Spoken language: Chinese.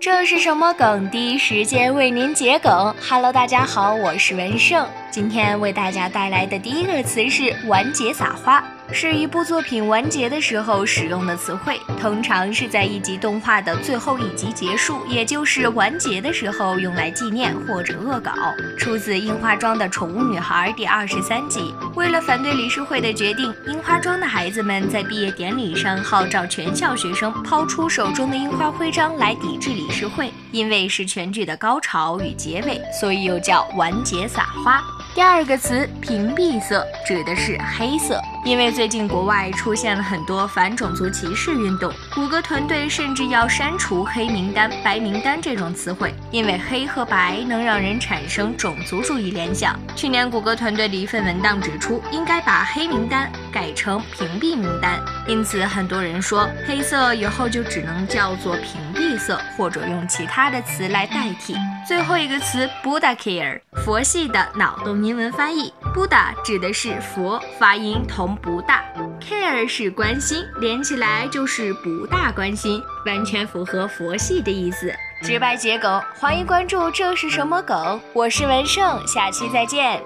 这是什么梗？第一时间为您解梗。Hello，大家好，我是文胜，今天为大家带来的第一个词是完结撒花。是一部作品完结的时候使用的词汇，通常是在一集动画的最后一集结束，也就是完结的时候用来纪念或者恶搞。出自《樱花庄的宠物女孩》第二十三集。为了反对理事会的决定，樱花庄的孩子们在毕业典礼上号召全校学生抛出手中的樱花徽章来抵制理事会。因为是全剧的高潮与结尾，所以又叫完结撒花。第二个词屏蔽色指的是黑色。因为最近国外出现了很多反种族歧视运动，谷歌团队甚至要删除黑名单、白名单这种词汇，因为黑和白能让人产生种族主义联想。去年谷歌团队的一份文档指出，应该把黑名单改成屏蔽名单，因此很多人说黑色以后就只能叫做屏蔽色，或者用其他的词来代替。最后一个词 Buddha care，佛系的脑洞英文翻译，Buddha 指的是佛，发音同。不大，care 是关心，连起来就是不大关心，完全符合佛系的意思。直白解梗，欢迎关注，这是什么梗？我是文胜，下期再见。